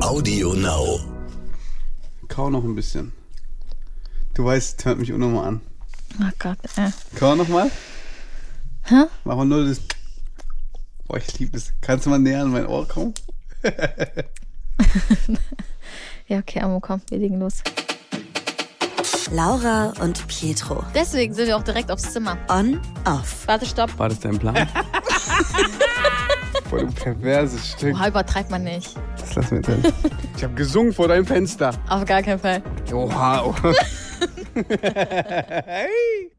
Audio Now. Kau noch ein bisschen. Du weißt, hört mich auch nochmal an. Oh Gott, äh. Kau nochmal. Hä? Mach mal nur das. Boah, ich liebe das. Kannst du mal näher an mein Ohr kommen? Ja, okay, Amo, komm, wir legen los. Laura und Pietro. Deswegen sind wir auch direkt aufs Zimmer. On, off. Warte, stopp. War das dein Plan? Voll du perverses Stück. Oha, übertreibt man nicht. Das lassen wir drin. Ich habe gesungen vor deinem Fenster. Auf gar keinen Fall. Oha. oha. hey.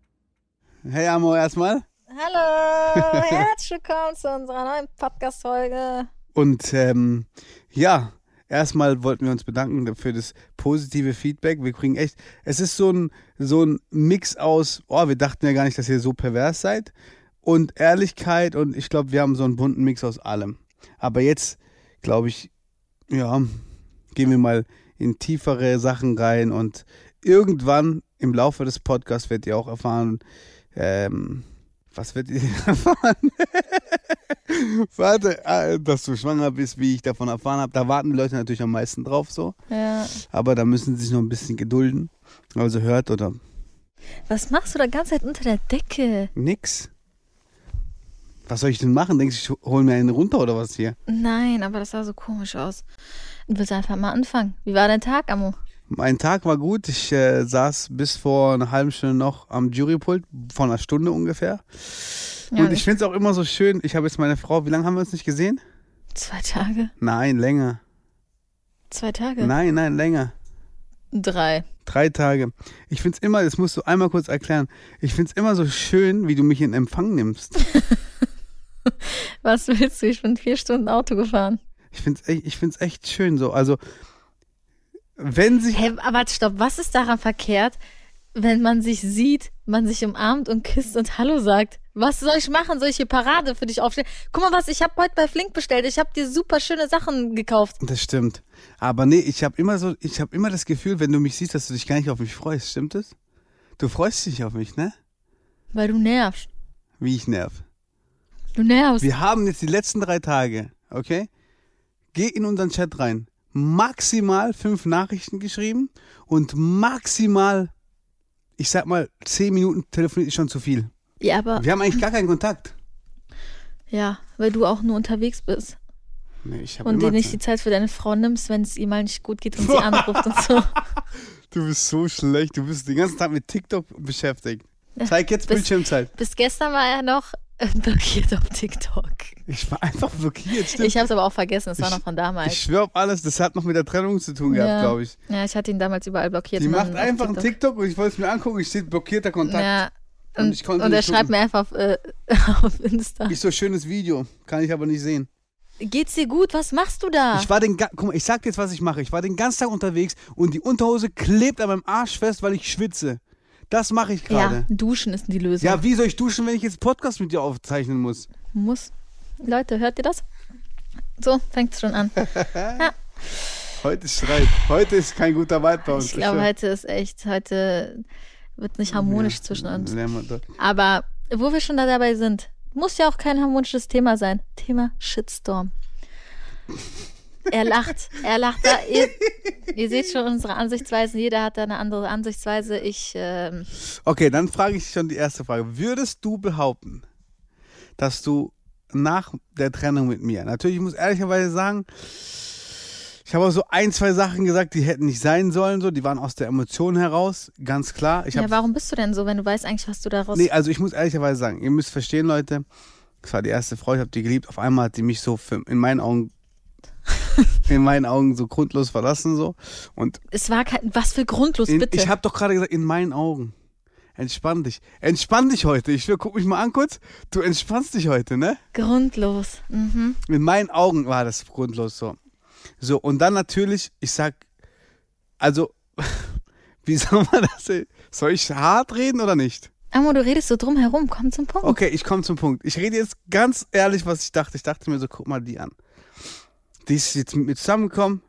Hey, Amo, erstmal. Hallo, herzlich willkommen zu unserer neuen Podcast-Folge. Und ähm, ja, erstmal wollten wir uns bedanken für das positive Feedback. Wir kriegen echt, es ist so ein, so ein Mix aus, oh, wir dachten ja gar nicht, dass ihr so pervers seid und Ehrlichkeit und ich glaube, wir haben so einen bunten Mix aus allem. Aber jetzt, glaube ich, ja, gehen wir mal in tiefere Sachen rein und irgendwann im Laufe des Podcasts werdet ihr auch erfahren, ähm, was werdet ihr erfahren? Warte, äh, dass du schwanger bist, wie ich davon erfahren habe. Da warten die Leute natürlich am meisten drauf so. Ja. Aber da müssen sie sich noch ein bisschen gedulden. Also hört oder Was machst du da ganze Zeit unter der Decke? nix. Was soll ich denn machen? Denkst du, ich hol mir einen runter oder was hier? Nein, aber das sah so komisch aus. Du willst einfach mal anfangen. Wie war dein Tag, Amo? Mein Tag war gut. Ich äh, saß bis vor einer halben Stunde noch am Jurypult, vor einer Stunde ungefähr. Ja, Und ich finde es auch immer so schön. Ich habe jetzt meine Frau, wie lange haben wir uns nicht gesehen? Zwei Tage. Nein, länger. Zwei Tage. Nein, nein, länger. Drei. Drei Tage. Ich finde es immer, das musst du einmal kurz erklären. Ich finde es immer so schön, wie du mich in Empfang nimmst. Was willst du? Ich bin vier Stunden Auto gefahren. Ich finde es echt, ich find's echt schön so. Also, wenn sich. Hä, aber stopp. Was ist daran verkehrt, wenn man sich sieht, man sich umarmt und küsst und Hallo sagt? Was soll ich machen? Soll ich hier Parade für dich aufstellen? Guck mal, was ich habe heute bei Flink bestellt. Ich habe dir super schöne Sachen gekauft. Das stimmt. Aber nee, ich habe immer so, ich habe immer das Gefühl, wenn du mich siehst, dass du dich gar nicht auf mich freust. Stimmt es? Du freust dich auf mich, ne? Weil du nervst. Wie ich nerv. Du nervst. Wir haben jetzt die letzten drei Tage, okay? Geh in unseren Chat rein. Maximal fünf Nachrichten geschrieben und maximal, ich sag mal, zehn Minuten telefoniert ist schon zu viel. Ja, aber Wir haben eigentlich gar keinen Kontakt. ja, weil du auch nur unterwegs bist Nee, ich hab und dir nicht Zeit. die Zeit für deine Frau nimmst, wenn es ihr mal nicht gut geht und sie anruft und so. Du bist so schlecht. Du bist den ganzen Tag mit TikTok beschäftigt. Zeig jetzt bis- Bildschirmzeit. Bis gestern war er noch blockiert auf TikTok. Ich war einfach blockiert. Stimmt. Ich habe es aber auch vergessen. Es war noch von damals. Ich schwöre auf alles, das hat noch mit der Trennung zu tun gehabt, Ja. glaube ich. ja, ich hatte ihn damals überall blockiert. Die macht einfach einen TikTok und ich wollte es mir angucken, ich steht blockierter Kontakt. Ja. Und Und, und er schreibt mir einfach auf, äh, auf Insta. Ich so schönes Video, kann ich aber nicht sehen. Geht's dir gut? Was machst du da? Ich war den, guck mal, ich sag dir jetzt, was ich mache. Ich war den ganzen Tag unterwegs und die Unterhose klebt an meinem Arsch fest, weil ich schwitze. Das mache ich ja, gerade. duschen ist die Lösung. Ja. wie soll ich duschen, wenn ich jetzt Podcast mit dir aufzeichnen muss? Muss. Leute, hört ihr das? So, fängt's schon an. Heute ist Streit. Heute ist kein guter Vibe bei uns. Ich glaube, heute ist echt, heute wird nicht harmonisch Ja, zwischen uns. Aber wo wir schon da dabei sind, muss ja auch kein harmonisches Thema sein. Thema Shitstorm. Er lacht, er lacht da. Ihr, ihr seht schon unsere Ansichtsweisen. Jeder hat da eine andere Ansichtsweise. Ich, ähm, Okay, dann frage ich schon die erste Frage. Würdest du behaupten, dass du nach der Trennung mit mir, natürlich, ich muss ehrlicherweise sagen, ich habe auch so ein, zwei Sachen gesagt, die hätten nicht sein sollen, so, die waren aus der Emotion heraus, ganz klar. Ich ja, warum bist du denn so, wenn du weißt eigentlich, was du daraus. nee, also ich muss ehrlicherweise sagen, ihr müsst verstehen, Leute, das war die erste Frau, ich habe die geliebt, auf einmal hat die mich so für, in meinen Augen in meinen Augen so grundlos verlassen so und Es war kein. Was für grundlos, in, bitte. ich habe doch gerade gesagt in meinen Augen entspann dich entspann dich heute ich will guck mich mal an kurz du entspannst dich heute ne grundlos. Mhm. in meinen Augen war das grundlos so. So, und dann natürlich, ich sag, also, wie soll man das? Soll ich hart reden oder nicht? Amo, du redest so drum herum. Komm zum Punkt. Okay, ich komme zum Punkt. Ich rede jetzt ganz ehrlich, was ich dachte. Ich dachte mir so, guck mal die an. Die ist jetzt mit mir zusammengekommen,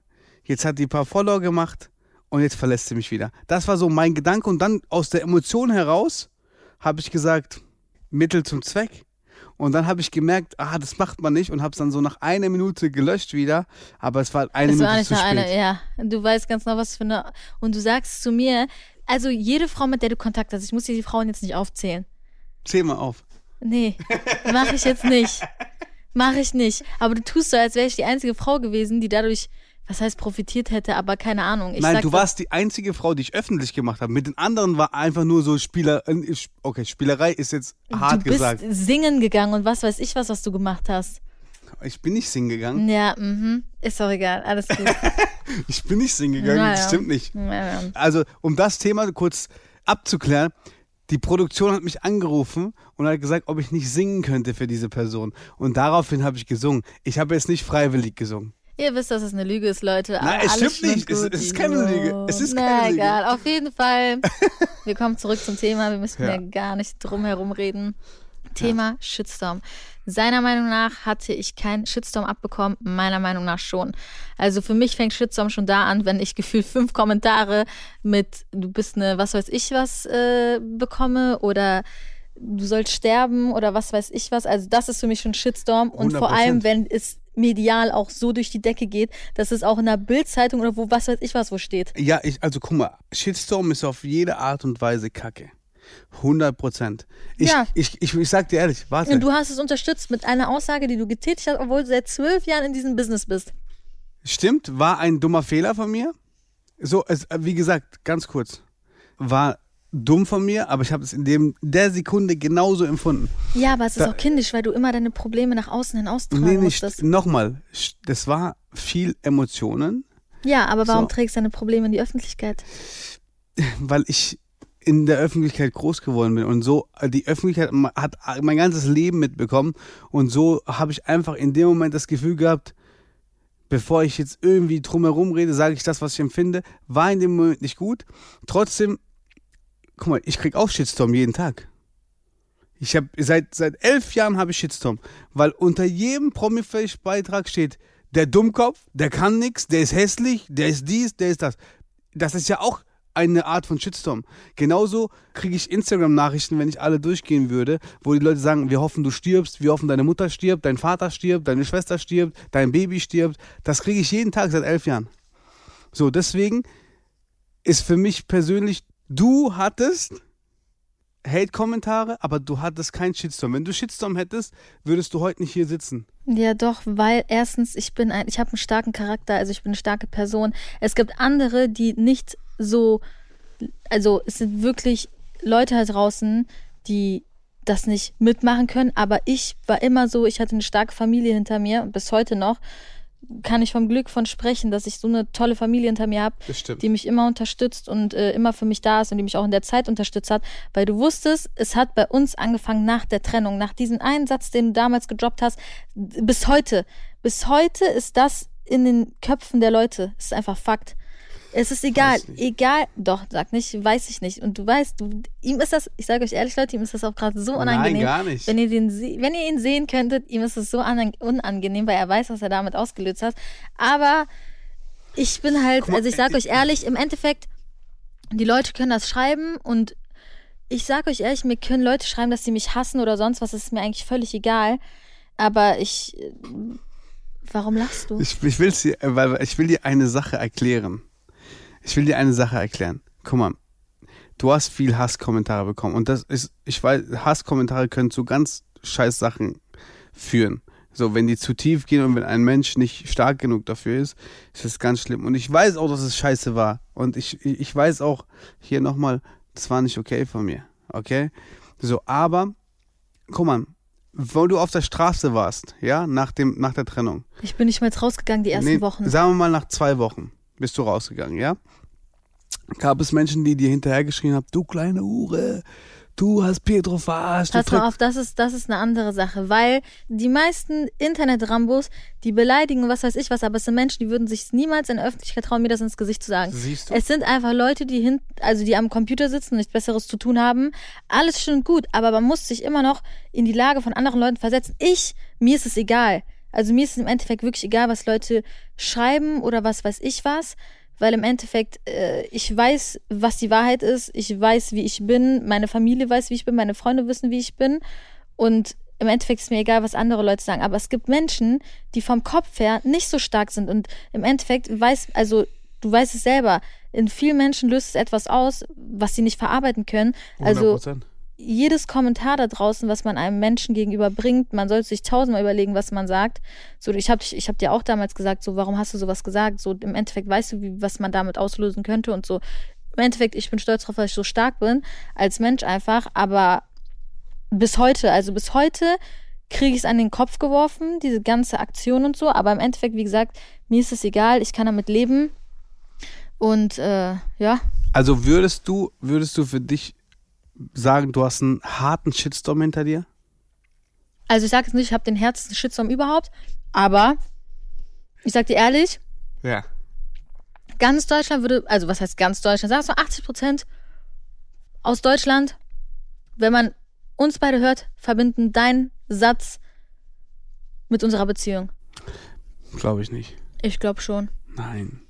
jetzt hat die ein paar Follower gemacht und jetzt verlässt sie mich wieder. Das war so mein Gedanke und dann aus der Emotion heraus habe ich gesagt, Mittel zum Zweck. Und dann habe ich gemerkt, ah, das macht man nicht und habe es dann so nach einer Minute gelöscht wieder. Aber es war eine Das Minute war nicht zu spät. eine, ja. Du weißt ganz genau, was für eine. Und du sagst zu mir, also jede Frau, mit der du Kontakt hast, ich muss dir die Frauen jetzt nicht aufzählen. Zähl mal auf. Nee, mache ich jetzt nicht. Mache ich nicht. Aber du tust so, als wäre ich die einzige Frau gewesen, die dadurch, was heißt, profitiert hätte, aber keine Ahnung. Ich Nein, sag du warst die einzige Frau, die ich öffentlich gemacht habe. Mit den anderen war einfach nur so Spieler. äh, Okay, Spielerei ist jetzt hart du bist gesagt. singen gegangen und was weiß ich was, was du gemacht hast. Ich bin nicht singen gegangen. Ja, mhm. Ist doch egal, alles gut. Ich bin nicht singen gegangen, Ja, das stimmt nicht. Ja, ja. Also, um das Thema kurz abzuklären, die Produktion hat mich angerufen und hat gesagt, ob ich nicht singen könnte für diese Person. Und daraufhin habe ich gesungen. Ich habe jetzt nicht freiwillig gesungen. Ihr wisst, dass es eine Lüge ist, Leute. Nein, es stimmt nicht. Es- es ist keine Lüge. Es ist Na, keine Lüge. egal. Auf jeden Fall. Wir kommen zurück zum Thema. Wir müssen Ja. ja gar nicht drum herum reden. Thema Shitstorm. Seiner Meinung nach hatte ich keinen Shitstorm abbekommen, meiner Meinung nach schon. Also für mich fängt Shitstorm schon da an, wenn ich gefühlt fünf Kommentare mit du bist eine was weiß ich was äh, bekomme oder du sollst sterben oder was weiß ich was. Also das ist für mich schon Shitstorm und vor 100%. allem, wenn es medial auch so durch die Decke geht, dass es auch in der Bildzeitung oder wo was weiß ich was wo steht. Ja, ich, also guck mal, Shitstorm ist auf jede Art und Weise Kacke. 100 Prozent. Ich, Ja. ich, ich, ich sag dir ehrlich, warte. Und du hast es unterstützt mit einer Aussage, die du getätigt hast, obwohl du seit zwölf Jahren in diesem Business bist. Stimmt, war ein dummer Fehler von mir. So, es, wie gesagt, ganz kurz. War dumm von mir, aber ich habe es in dem, der Sekunde genauso empfunden. Ja, aber es ist Da- auch kindisch, weil du immer deine Probleme nach außen hin austragen Nee, nicht. musstest. Nochmal, das war viel Emotionen, Ja, aber warum So. trägst du deine Probleme in die Öffentlichkeit? weil ich in der Öffentlichkeit groß geworden bin und so, äh, die Öffentlichkeit hat mein ganzes Leben mitbekommen und so habe ich einfach in dem Moment das Gefühl gehabt, bevor ich jetzt irgendwie drumherum rede, sage ich das, was ich empfinde, war in dem Moment nicht gut. Trotzdem, guck mal, ich krieg auch Shitstorm jeden Tag. Ich habe seit seit elf Jahren habe ich Shitstorm, weil unter jedem Promi-Beitrag steht der Dummkopf, der kann nix, der ist hässlich, der ist dies, der ist das. Das ist ja auch eine Art von Shitstorm. Genauso kriege ich Instagram-Nachrichten, wenn ich alle durchgehen würde, wo die Leute sagen, wir hoffen, du stirbst, wir hoffen, deine Mutter stirbt, dein Vater stirbt, deine Schwester stirbt, dein Baby stirbt. Das kriege ich jeden Tag seit elf Jahren. So, deswegen ist für mich persönlich, du hattest Hate-Kommentare, aber du hattest keinen Shitstorm. Wenn du Shitstorm hättest, würdest du heute nicht hier sitzen. Ja, doch, weil erstens, ich bin ein, ich habe einen starken Charakter, also ich bin eine starke Person. Es gibt andere, die nicht so, also es sind wirklich Leute da draußen, die das nicht mitmachen können, aber ich war immer so, ich hatte eine starke Familie hinter mir, bis heute noch, kann ich vom Glück von sprechen, dass ich so eine tolle Familie hinter mir habe, Das die mich immer unterstützt und äh, immer für mich da ist und die mich auch in der Zeit unterstützt hat, weil du wusstest, es hat bei uns angefangen nach der Trennung, nach diesem einen Satz, den du damals gedroppt hast, bis heute. Bis heute ist das in den Köpfen der Leute. Es ist einfach Fakt. Es ist egal, egal, doch, sag nicht, weiß ich nicht. Und du weißt, du, ihm ist das, ich sage euch ehrlich, Leute, ihm ist das auch gerade so unangenehm. Nein, gar nicht. Wenn ihr, den, wenn ihr ihn sehen könntet, ihm ist es so unangenehm, weil er weiß, was er damit ausgelöst hat. Aber ich bin halt, mal, also ich sage euch ehrlich, im Endeffekt, die Leute können das schreiben und ich sage euch ehrlich, mir können Leute schreiben, dass sie mich hassen oder sonst was, das ist mir eigentlich völlig egal. Aber ich, äh, warum lachst du? Ich, ich, äh, weil ich will dir eine Sache erklären. Ich will dir eine Sache erklären. Guck mal, du hast viel Hasskommentare bekommen und das ist, ich weiß, Hasskommentare können zu ganz scheiß Sachen führen. So, wenn die zu tief gehen und wenn ein Mensch nicht stark genug dafür ist, ist das ganz schlimm. Und ich weiß auch, dass es scheiße war. Und ich, ich weiß auch, hier nochmal, das war nicht okay von mir. Okay? So, aber, guck mal, wo du auf der Straße warst, ja, nach, dem, nach der Trennung. Ich bin nicht mehr jetzt rausgegangen die ersten Nee, Wochen. Sagen wir mal, nach zwei Wochen bist du rausgegangen, ja? Gab es Menschen, die dir hinterhergeschrien haben, du kleine Hure, du hast Pietro verarscht. Pass mal auf, das ist, das ist eine andere Sache, weil die meisten Internet-Rambos, die beleidigen, was weiß ich was, aber es sind Menschen, die würden sich niemals in der Öffentlichkeit trauen, mir das ins Gesicht zu sagen. Siehst du? Es sind einfach Leute, die hin, also die am Computer sitzen und nichts Besseres zu tun haben. Alles schön und gut, aber man muss sich immer noch in die Lage von anderen Leuten versetzen. Ich, mir ist es egal. Also mir ist es im Endeffekt wirklich egal, was Leute schreiben oder was weiß ich was, weil im Endeffekt äh, ich weiß, was die Wahrheit ist. Ich weiß, wie ich bin. Meine Familie weiß, wie ich bin. Meine Freunde wissen, wie ich bin. Und im Endeffekt ist mir egal, was andere Leute sagen. Aber es gibt Menschen, die vom Kopf her nicht so stark sind. Und im Endeffekt weiß, also du weißt es selber, in vielen Menschen löst es etwas aus, was sie nicht verarbeiten können. Also 100%. Jedes Kommentar da draußen, was man einem Menschen gegenüber bringt, man sollte sich tausendmal überlegen, was man sagt. So, ich habe ich hab dir auch damals gesagt, so, warum hast du sowas gesagt? So, im Endeffekt weißt du, wie, was man damit auslösen könnte und so. Im Endeffekt, ich bin stolz darauf, dass ich so stark bin, als Mensch einfach, aber bis heute, also bis heute kriege ich es an den Kopf geworfen, diese ganze Aktion und so, aber im Endeffekt, wie gesagt, mir ist es egal, ich kann damit leben. Und äh, ja, Also würdest du, würdest du für dich sagen, du hast einen harten Shitstorm hinter dir? also ich sage jetzt nicht, ich habe den härtesten Shitstorm überhaupt, aber ich sag dir ehrlich, Ja. ganz Deutschland würde, also was heißt ganz Deutschland, sagst du 80 Prozent aus Deutschland, wenn man uns beide hört, verbinden deinen Satz mit unserer Beziehung. Glaube ich nicht. Ich glaube schon. Nein.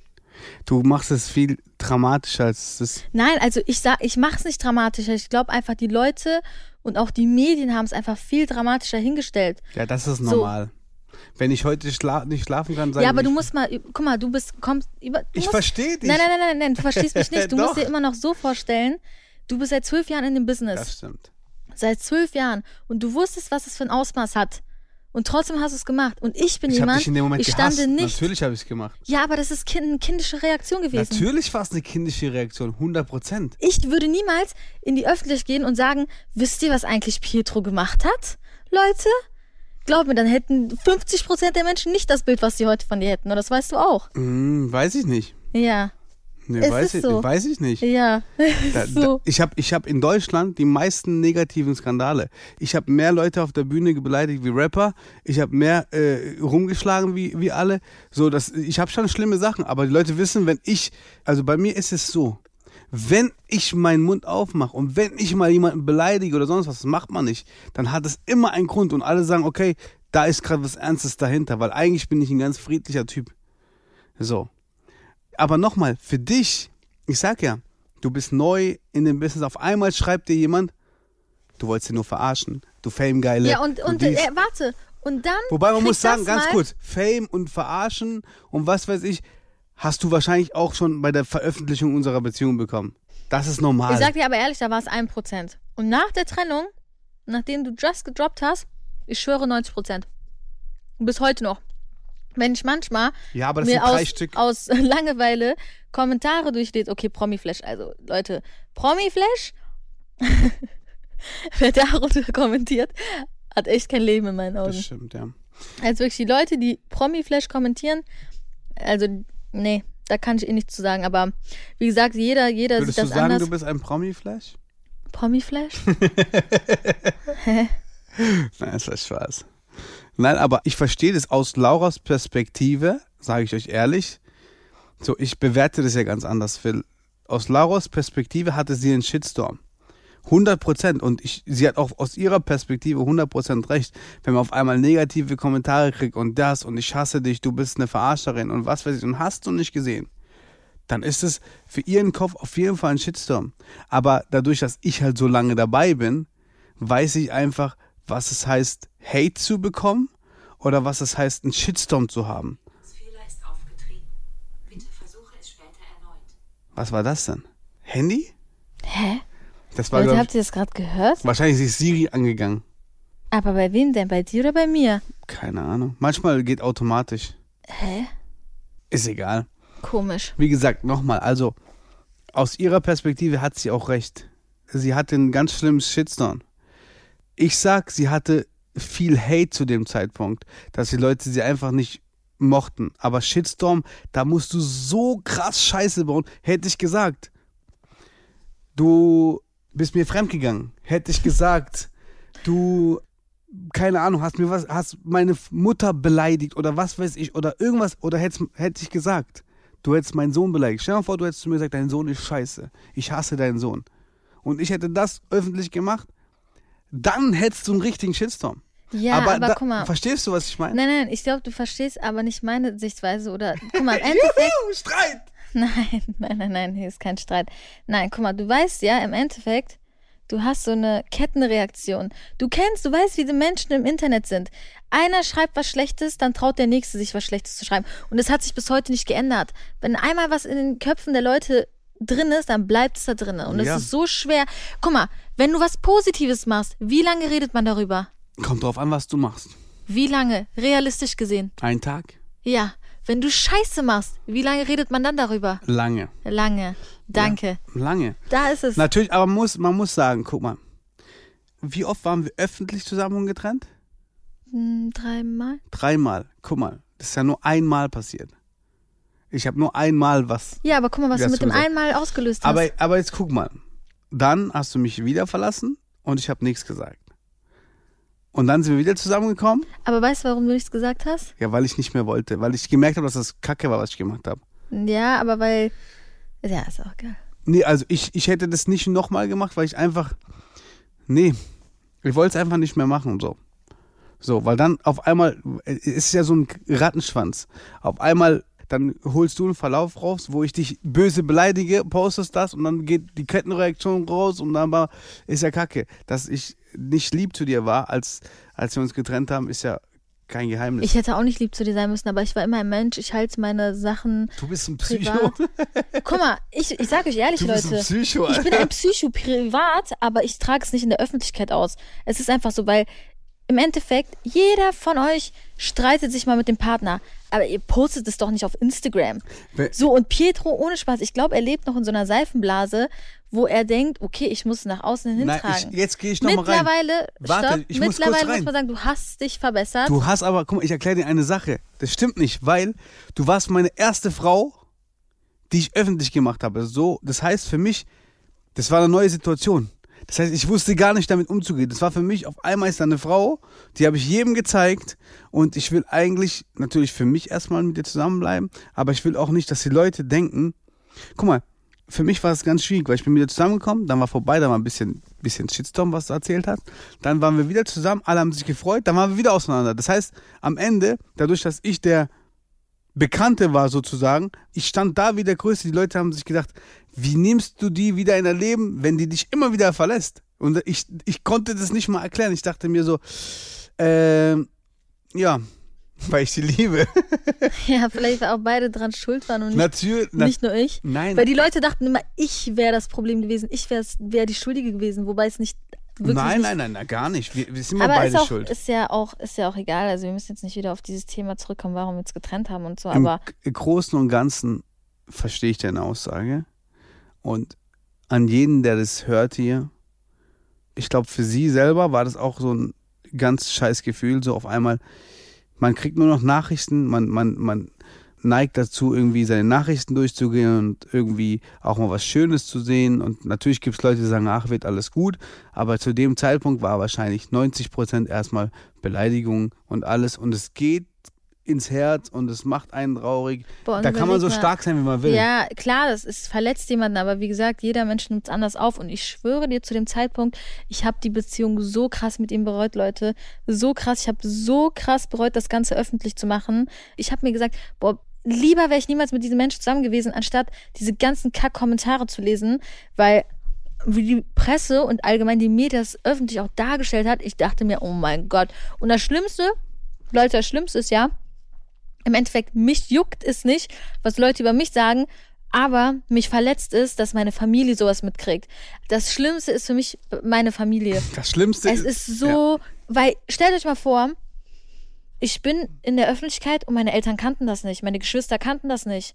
Du machst es viel dramatischer als es. Nein, also ich sag, ich mach's nicht dramatischer. Ich glaube einfach, die Leute und auch die Medien haben es einfach viel dramatischer hingestellt. Ja, das ist So. normal. Wenn ich heute schla nicht schlafen kann, sage ja, aber du musst mal, guck mal, du bist, kommst über. Ich verstehe dich. Nein, nein, nein, nein, nein, du verstehst mich nicht. Du musst dir immer noch so vorstellen, du bist seit zwölf Jahren in dem Business. Das stimmt. Seit zwölf Jahren. Und du wusstest, was es für ein Ausmaß hat. Und trotzdem hast du es gemacht. Und ich bin Ich jemand, dich in dem Moment ich gehasst. stande nicht. Natürlich habe ich es gemacht. Ja, aber das ist kind, eine kindische Reaktion gewesen. Natürlich war es eine kindische Reaktion, 100 Prozent. Ich würde niemals in die Öffentlichkeit gehen und sagen, wisst ihr, was eigentlich Pietro gemacht hat, Leute? Glaub mir, dann hätten 50% der Menschen nicht das Bild, was sie heute von dir hätten. Und das weißt du auch. Hm, weiß ich nicht. Ja. Nee, weiß, ich, so. weiß ich nicht. Ja. Da, so. da, ich habe ich hab in Deutschland die meisten negativen Skandale. Ich habe mehr Leute auf der Bühne beleidigt wie Rapper. Ich habe mehr äh, rumgeschlagen wie, wie alle. So, das, ich habe schon schlimme Sachen, aber die Leute wissen, wenn ich, also bei mir ist es so, wenn ich meinen Mund aufmache und wenn ich mal jemanden beleidige oder sonst was, das macht man nicht, dann hat es immer einen Grund und alle sagen, okay, da ist gerade was Ernstes dahinter, weil eigentlich bin ich ein ganz friedlicher Typ. So. Aber nochmal, für dich, ich sag ja, du bist neu in dem Business, auf einmal schreibt dir jemand, du wolltest ihn nur verarschen, du Fame-Geile. Ja, und, und dies. äh, warte. Und dann. Wobei man muss sagen, ganz kurz, Fame und Verarschen und was weiß ich, hast du wahrscheinlich auch schon bei der Veröffentlichung unserer Beziehung bekommen. Das ist normal. Ich sag dir aber ehrlich, da war es 1%. Und nach der Trennung, nachdem du Just gedroppt hast, ich schwöre 90%. Und bis heute noch. Wenn ich manchmal ja, aber das mir aus, Stück. aus Langeweile Kommentare durchlese, okay, Promi-Flash, also Leute, Promi-Flash, wer darunter kommentiert, hat echt kein Leben in meinen Das Augen. stimmt, ja. Also wirklich die Leute, die Promi-Flash kommentieren, also nee, da kann ich eh nichts zu sagen, aber wie gesagt, jeder, jeder Würdest sieht du das sagen, anders. du bist ein Promi-Flash? Promi-Flash? Nein, es war Spaß. Nein, aber ich verstehe das aus Lauras Perspektive, sage ich euch ehrlich. So, ich bewerte das ja ganz anders, Phil. Aus Lauras Perspektive hatte sie einen Shitstorm. 100 Prozent. Und ich, sie hat auch aus ihrer Perspektive 100 Prozent recht. Wenn man auf einmal negative Kommentare kriegt und das und ich hasse dich, du bist eine Verarscherin und was weiß ich und hast du nicht gesehen, dann ist es für ihren Kopf auf jeden Fall ein Shitstorm. Aber dadurch, dass ich halt so lange dabei bin, weiß ich einfach, was es heißt, Hate zu bekommen oder was es heißt, einen Shitstorm zu haben. Fehler ist aufgetreten. Bitte versuche es später erneut. Was war das denn? Handy? Hä? Das war, Leute, habt ihr das gerade gehört? ich, wahrscheinlich ist Siri angegangen. Aber bei wem denn? Bei dir oder bei mir? Keine Ahnung. Manchmal geht automatisch. Hä? Ist egal. Komisch. Wie gesagt, nochmal, also aus ihrer Perspektive hat sie auch recht. Sie hatte einen ganz schlimmen Shitstorm. Ich sag, sie hatte viel Hate zu dem Zeitpunkt, dass die Leute sie einfach nicht mochten. Aber Shitstorm, da musst du so krass Scheiße bauen. Hätte ich gesagt, du bist mir fremdgegangen. Hätte ich gesagt, du, keine Ahnung, hast mir was, hast meine Mutter beleidigt oder was weiß ich oder irgendwas oder hätte hätte ich gesagt, du hättest meinen Sohn beleidigt. Stell dir mal vor, du hättest zu mir gesagt, dein Sohn ist scheiße. Ich hasse deinen Sohn. Und ich hätte das öffentlich gemacht, dann hättest du einen richtigen Shitstorm. Ja, aber, da, guck mal. verstehst du, was ich meine? Nein, nein, ich glaube, du verstehst aber nicht meine Sichtweise oder. Guck mal, im Endeffekt. Juhu, Streit! Nein, nein, nein, nein, hier ist kein Streit. Nein, guck mal, du weißt ja im Endeffekt, Du hast so eine Kettenreaktion. Du kennst, du weißt, wie die Menschen im Internet sind. Einer schreibt was Schlechtes, dann traut der Nächste sich was Schlechtes zu schreiben. Und es hat sich bis heute nicht geändert. Wenn einmal was in den Köpfen der Leute drin ist, dann bleibt es da drin. Und es Ja. ist so schwer. Guck mal, wenn du was Positives machst, wie lange redet man darüber? Kommt drauf an, was du machst. Wie lange? Realistisch gesehen. Ein Tag? Ja. Wenn du Scheiße machst, wie lange redet man dann darüber? Lange. Lange. Danke. Lange. Da ist es. Natürlich, aber man muss, man muss sagen, guck mal. Wie oft waren wir öffentlich zusammen und getrennt? Hm, Dreimal? Dreimal. Guck mal, das ist ja nur einmal passiert. Ich habe nur einmal was. Ja, aber guck mal, was du mit dem gesagt? einmal ausgelöst hast. Aber, aber jetzt guck mal. Dann hast du mich wieder verlassen und ich habe nichts gesagt. Und dann sind wir wieder zusammengekommen. Aber weißt du, warum du nichts gesagt hast? Ja, weil ich nicht mehr wollte. Weil ich gemerkt habe, dass das Kacke war, was ich gemacht habe. Ja, aber weil. Ja, ist auch geil. Nee, also ich, ich hätte das nicht nochmal gemacht, weil ich einfach. Nee. Ich wollte es einfach nicht mehr machen. So. So, weil dann auf einmal. Es ist ja so ein Rattenschwanz. Auf einmal. Dann holst du einen Verlauf raus, wo ich dich böse beleidige, postest das und dann geht die Kettenreaktion raus und dann war, ist ja kacke. Dass ich nicht lieb zu dir war, als, als wir uns getrennt haben, ist ja kein Geheimnis. Ich hätte auch nicht lieb zu dir sein müssen, aber ich war immer ein Mensch. Ich halte meine Sachen du bist ein Psycho. privat. Guck mal, ich, ich sage euch ehrlich, Du bist Leute. ein Psycho, ich bin Alter. ein Psycho privat, aber ich trage es nicht in der Öffentlichkeit aus. Es ist einfach so, weil im Endeffekt, jeder von euch streitet sich mal mit dem Partner. Aber ihr postet es doch nicht auf Instagram. So, und Pietro, ohne Spaß, ich glaube, er lebt noch in so einer Seifenblase, wo er denkt, okay, ich muss nach außen hin Nein, tragen. ich, jetzt gehe ich nochmal rein. Mittlerweile, Warte, stopp, ich muss mittlerweile rein. muss man sagen, du hast dich verbessert. Du hast aber, guck mal, ich erkläre dir eine Sache. Das stimmt nicht, weil du warst meine erste Frau, die ich öffentlich gemacht habe. So, das heißt für mich, das war eine neue Situation. Das heißt, ich wusste gar nicht damit umzugehen. Das war für mich auf einmal ist da eine Frau, die habe ich jedem gezeigt und ich will eigentlich natürlich für mich erstmal mit dir zusammenbleiben, aber ich will auch nicht, dass die Leute denken, guck mal, für mich war es ganz schwierig, weil ich bin mit dir zusammengekommen, dann war vorbei, da war ein bisschen, bisschen Shitstorm, was du erzählt hast. Dann waren wir wieder zusammen, alle haben sich gefreut, dann waren wir wieder auseinander. Das heißt, am Ende, dadurch, dass ich der Bekannte war sozusagen, ich stand da wie der Größte. Die Leute haben sich gedacht, wie nimmst du die wieder in dein Leben, wenn die dich immer wieder verlässt? Und ich, ich konnte das nicht mal erklären. Ich dachte mir so, ähm, ja, weil ich sie liebe. ja, vielleicht auch beide dran schuld waren und nicht, Natürlich. na- nicht nur ich. Nein. Weil die Leute dachten immer, ich wäre das Problem gewesen, ich wäre wär die Schuldige gewesen, wobei es nicht nein, nein, nein, nein, gar nicht. Wir, wir sind Aber beide ist, auch, schuld. ist ja auch ist ja auch egal. Also wir müssen jetzt nicht wieder auf dieses Thema zurückkommen, warum wir uns getrennt haben und so. Im Aber Großen und Ganzen verstehe ich deine Aussage. Und an jeden, der das hört hier, ich glaube, für sie selber war das auch so ein ganz scheiß Gefühl. So auf einmal, man kriegt nur noch Nachrichten, man, man, man neigt dazu, irgendwie seine Nachrichten durchzugehen und irgendwie auch mal was Schönes zu sehen. Und natürlich gibt es Leute, die sagen, ach, wird alles gut. Aber zu dem Zeitpunkt war wahrscheinlich 90 Prozent erstmal Beleidigung und alles. Und es geht ins Herz und es macht einen traurig. Boah, da kann man so mal- stark sein, wie man will. Ja, klar, das ist, verletzt jemanden, aber wie gesagt, jeder Mensch nimmt es anders auf. Und ich schwöre dir zu dem Zeitpunkt, ich habe die Beziehung so krass mit ihm bereut, Leute. So krass. Ich habe so krass bereut, das Ganze öffentlich zu machen. Ich habe mir gesagt, boah, lieber wäre ich niemals mit diesem Menschen zusammen gewesen, anstatt diese ganzen Kack-Kommentare zu lesen, weil wie die Presse und allgemein die Medien das öffentlich auch dargestellt hat, ich dachte mir, oh mein Gott. Und das Schlimmste, Leute, das Schlimmste ist ja, im Endeffekt, mich juckt es nicht, was Leute über mich sagen, aber mich verletzt ist, dass meine Familie sowas mitkriegt. Das Schlimmste ist für mich meine Familie. Das Schlimmste Es ist so, weil, stellt euch mal vor, ich bin in der Öffentlichkeit und meine Eltern kannten das nicht, meine Geschwister kannten das nicht.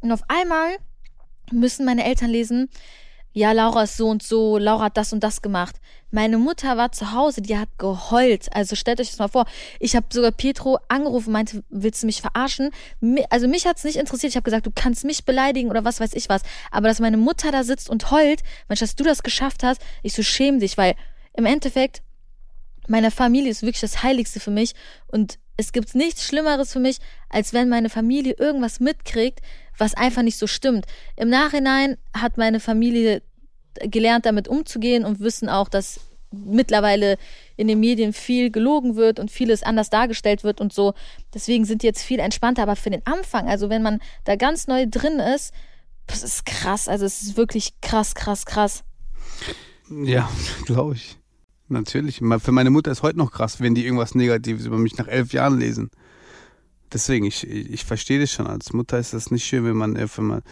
Und auf einmal müssen meine Eltern lesen, ja, Laura ist so und so, Laura hat das und das gemacht. Meine Mutter war zu Hause, die hat geheult. Also stellt euch das mal vor. Ich habe sogar Pietro angerufen, meinte, willst du mich verarschen? Also mich hat's nicht interessiert. Ich habe gesagt, du kannst mich beleidigen oder was weiß ich was. Aber dass meine Mutter da sitzt und heult, Mensch, dass du das geschafft hast, ich so schäm dich, weil im Endeffekt meine Familie ist wirklich das Heiligste für mich und es gibt nichts Schlimmeres für mich, als wenn meine Familie irgendwas mitkriegt, was einfach nicht so stimmt. Im Nachhinein hat meine Familie gelernt, damit umzugehen und wissen auch, dass mittlerweile in den Medien viel gelogen wird und vieles anders dargestellt wird und so. Deswegen sind die jetzt viel entspannter. Aber für den Anfang, also wenn man da ganz neu drin ist, das ist krass. Also es ist wirklich krass, krass, krass. Ja, glaube ich. Natürlich. Für meine Mutter ist heute noch krass, wenn die irgendwas Negatives über mich nach elf Jahren lesen. Deswegen, ich, ich verstehe das schon. Als Mutter ist das nicht schön, wenn man, wenn man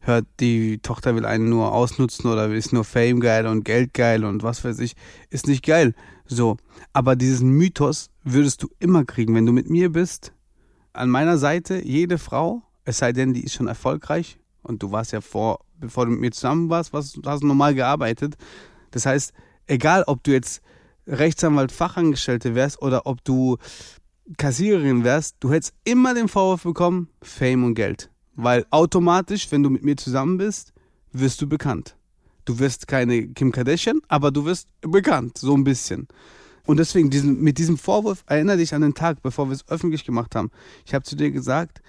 hört, die Tochter will einen nur ausnutzen oder ist nur Fame geil und Geld geil und was weiß ich. Ist nicht geil. So. Aber diesen Mythos würdest du immer kriegen, wenn du mit mir bist. An meiner Seite, jede Frau, es sei denn, die ist schon erfolgreich und du warst ja vor, bevor du mit mir zusammen warst, du hast normal gearbeitet. Das heißt, egal ob du jetzt Rechtsanwalt, Fachangestellte wärst oder ob du Kassiererin wärst, du hättest immer den Vorwurf bekommen, Fame und Geld. Weil automatisch, wenn du mit mir zusammen bist, wirst du bekannt. Du wirst keine Kim Kardashian, aber du wirst bekannt, so ein bisschen. Und deswegen, diesen, mit diesem Vorwurf, erinnere dich an den Tag, bevor wir es öffentlich gemacht haben. Ich habe zu dir gesagt,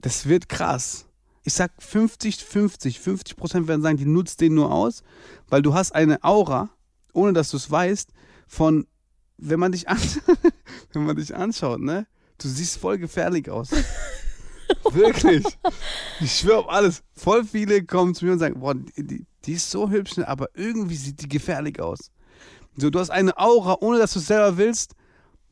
das wird krass. Ich sag 50, 50, 50 Prozent werden sagen, die nutzt den nur aus, weil du hast eine Aura, ohne dass du es weißt, von, wenn man dich, an, wenn man dich anschaut, ne? Du siehst voll gefährlich aus. Wirklich. Ich schwöre auf alles. Voll viele kommen zu mir und sagen, boah, die, die, ist so hübsch, ne, aber irgendwie sieht die gefährlich aus. So, du hast eine Aura, ohne dass du es selber willst.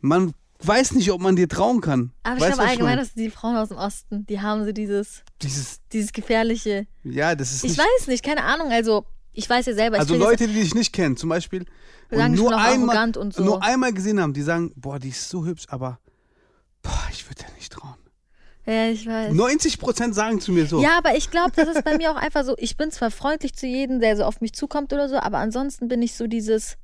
Man weiß nicht, ob man dir trauen kann. Aber ich weißt, glaube allgemein, dass die Frauen aus dem Osten, die haben so dieses, Dieses, dieses gefährliche. ja, das ist Ich nicht weiß nicht, keine Ahnung. Also, ich weiß ja selber. Ich Also Leute, die dich nicht kennen, zum Beispiel, Sagen, nur einmal, so. nur einmal gesehen haben, die sagen, boah, die ist so hübsch, aber boah, ich würde dir nicht trauen. Ja, ich weiß. 90 Prozent sagen zu mir so. Ja, aber ich glaube, das ist bei mir auch einfach so, ich bin zwar freundlich zu jedem, der so auf mich zukommt oder so, aber ansonsten bin ich so dieses,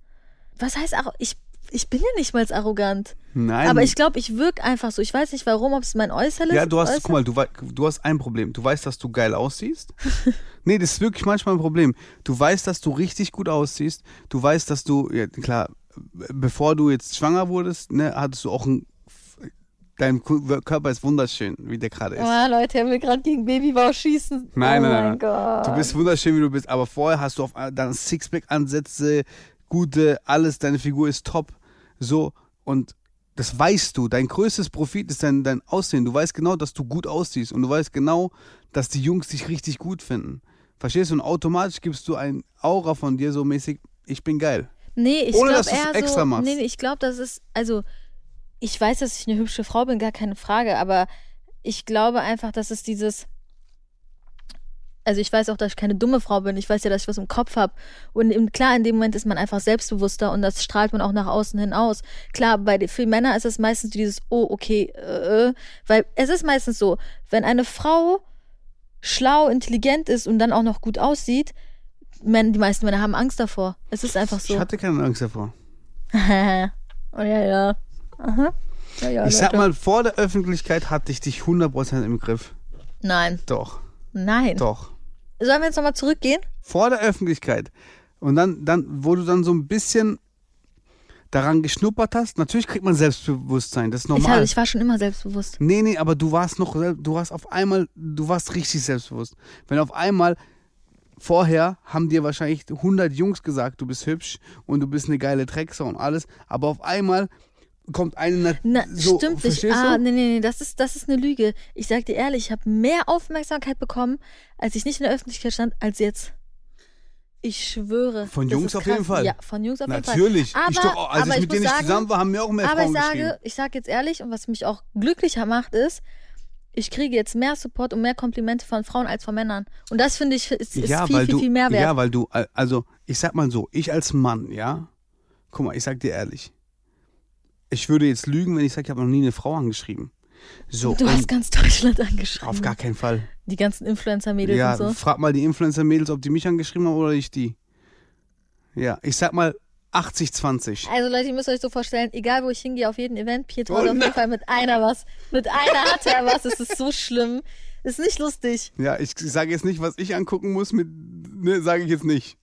was heißt auch, ich, ich bin ja nicht mal arrogant. Nein. Aber ich glaube, ich wirke einfach so. Ich weiß nicht warum, ob es mein Äußerliches ja, du hast, Äußer- guck mal, du, du hast ein Problem. Du weißt, dass du geil aussiehst. nee, das ist wirklich manchmal ein Problem. Du weißt, dass du richtig gut aussiehst. Du weißt, dass du, ja, klar, bevor du jetzt schwanger wurdest, ne, hattest du auch ein, dein Körper ist wunderschön, wie der gerade ist. Oh, Leute, er will gerade gegen Babybau schießen. Nein, oh nein, mein nein. Gott. Du bist wunderschön, wie du bist, aber vorher hast du auf deine Sixpack-Ansätze, gute, alles, deine Figur ist top. So, und das weißt du. Dein größtes Profit ist dein, dein Aussehen. Du weißt genau, dass du gut aussiehst und du weißt genau, dass die Jungs dich richtig gut finden. Verstehst du? Und automatisch gibst du ein Aura von dir so mäßig, ich bin geil. Nee, ich glaube dass eher extra so. machst. Nee, ich glaube, das ist. Also, ich weiß, dass ich eine hübsche Frau bin, gar keine Frage, aber ich glaube einfach, dass es dieses. Also ich weiß auch, dass ich keine dumme Frau bin. Ich weiß ja, dass ich was im Kopf habe. Und eben, klar, in dem Moment ist man einfach selbstbewusster und das strahlt man auch nach außen hin aus. Klar, bei den, für Männer ist es meistens dieses, oh, okay, äh, äh, weil es ist meistens so, wenn eine Frau schlau, intelligent ist und dann auch noch gut aussieht, Män- die meisten Männer haben Angst davor. Es ist einfach so. Ich hatte keine Angst davor. oh ja, ja. Aha. Ja, ja, ich sag Leute. mal, vor der Öffentlichkeit hatte ich dich 100% im Griff. Nein, Doch, nein. doch. Sollen wir jetzt nochmal zurückgehen? vor der Öffentlichkeit und dann, dann, wo du dann so ein bisschen daran geschnuppert hast, natürlich kriegt man Selbstbewusstsein, das ist Ich, normal. hab, ich war schon immer selbstbewusst. nee, nee, aber du warst noch, du warst auf einmal, du warst richtig selbstbewusst. Wenn auf einmal, vorher haben dir wahrscheinlich 100 Jungs gesagt, du bist hübsch und du bist eine geile Drecksau und alles, aber auf einmal kommt eine, na, so, stimmt nicht. Ah, nee, nee, nee, das ist, das ist eine Lüge. Ich sag dir ehrlich, ich habe mehr Aufmerksamkeit bekommen, als ich nicht in der Öffentlichkeit stand, als jetzt. Ich schwöre. Von Jungs auf jeden. Fall. Ja, von Jungs auf jeden Fall. Natürlich. Aber, ich doch, als aber ich ich mit muss nicht sagen, zusammen war, haben mir auch mehr Aber Frauen ich sage, ich sage jetzt ehrlich und was mich auch glücklicher macht, ist, ich kriege jetzt mehr Support und mehr Komplimente von Frauen als von Männern. Und das finde ich ist, ist ja, viel, viel, du, viel mehr wert. Ja, weil du, also ich sag mal so, ich als Mann, ja, guck mal, ich sag dir ehrlich, ich würde jetzt lügen, wenn ich sage, ich habe noch nie eine Frau angeschrieben. So, du hast ganz Deutschland angeschrieben. auf gar keinen Fall. Die ganzen Influencer-Mädels Ja, und so. frag mal die Influencer-Mädels, ob die mich angeschrieben haben oder ich die. Ja, ich sag mal 80-20. Also Leute, ihr müsst euch so vorstellen, egal wo ich hingehe, auf jedem Event, Pietro Oh hat auf jeden Fall mit einer was. Mit einer hatte er was. Es ist so schlimm. Ist nicht lustig. Ja, ich sage jetzt nicht, was ich angucken muss, mit, ne, sage ich jetzt nicht.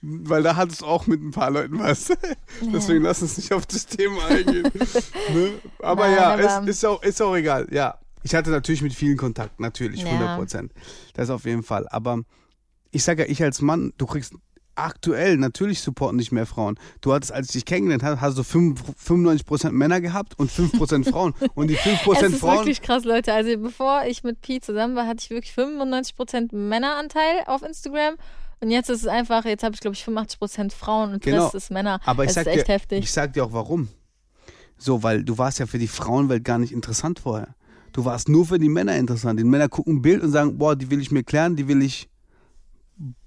Weil da hattest du auch mit ein paar Leuten was. Deswegen lass uns nicht auf das Thema eingehen. ne? Aber Nein, ja, aber- es ist auch, ist auch egal. Ja, ich hatte natürlich mit vielen Kontakt, natürlich, Ja. 100 Prozent. Das auf jeden Fall. Aber ich sage ja, ich als Mann, du kriegst aktuell natürlich supporten nicht mehr Frauen. Du hattest, als ich dich kennengelernt habe, hast du fünf- 95% Männer gehabt und 5% Frauen. Und die 5% es ist Frauen. wirklich krass, Leute. Also bevor ich mit Pi zusammen war, hatte ich wirklich 95% Männeranteil auf Instagram. Und jetzt ist es einfach, jetzt habe ich glaube ich 85% Frauen und Genau. Rest ist Männer. Aber ich das sag, ist echt dir, heftig. ich sag dir auch warum. So, weil du warst ja für die Frauenwelt gar nicht interessant vorher. Du warst nur für die Männer interessant. Die Männer gucken ein Bild und sagen, boah, die will ich mir klären, die will ich